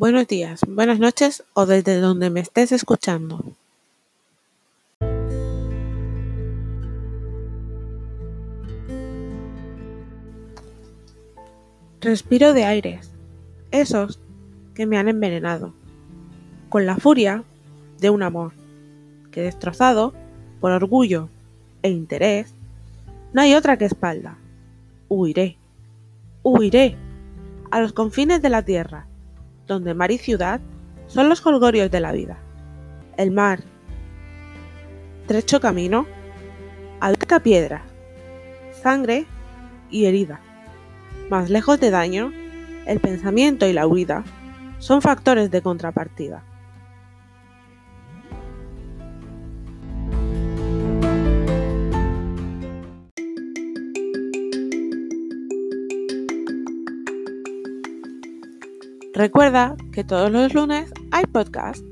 Buenos días, buenas noches o desde donde me estés escuchando. Respiro de aires, esos que me han envenenado, con la furia de un amor, que destrozado por orgullo e interés, no hay otra que espalda. Huiré, huiré a los confines de la tierra, donde mar y ciudad son los colgorios de la vida. El mar, trecho camino, alta piedra, sangre y herida. Más lejos de daño, el pensamiento y la huida son factores de contrapartida. Recuerda que todos los lunes hay podcast.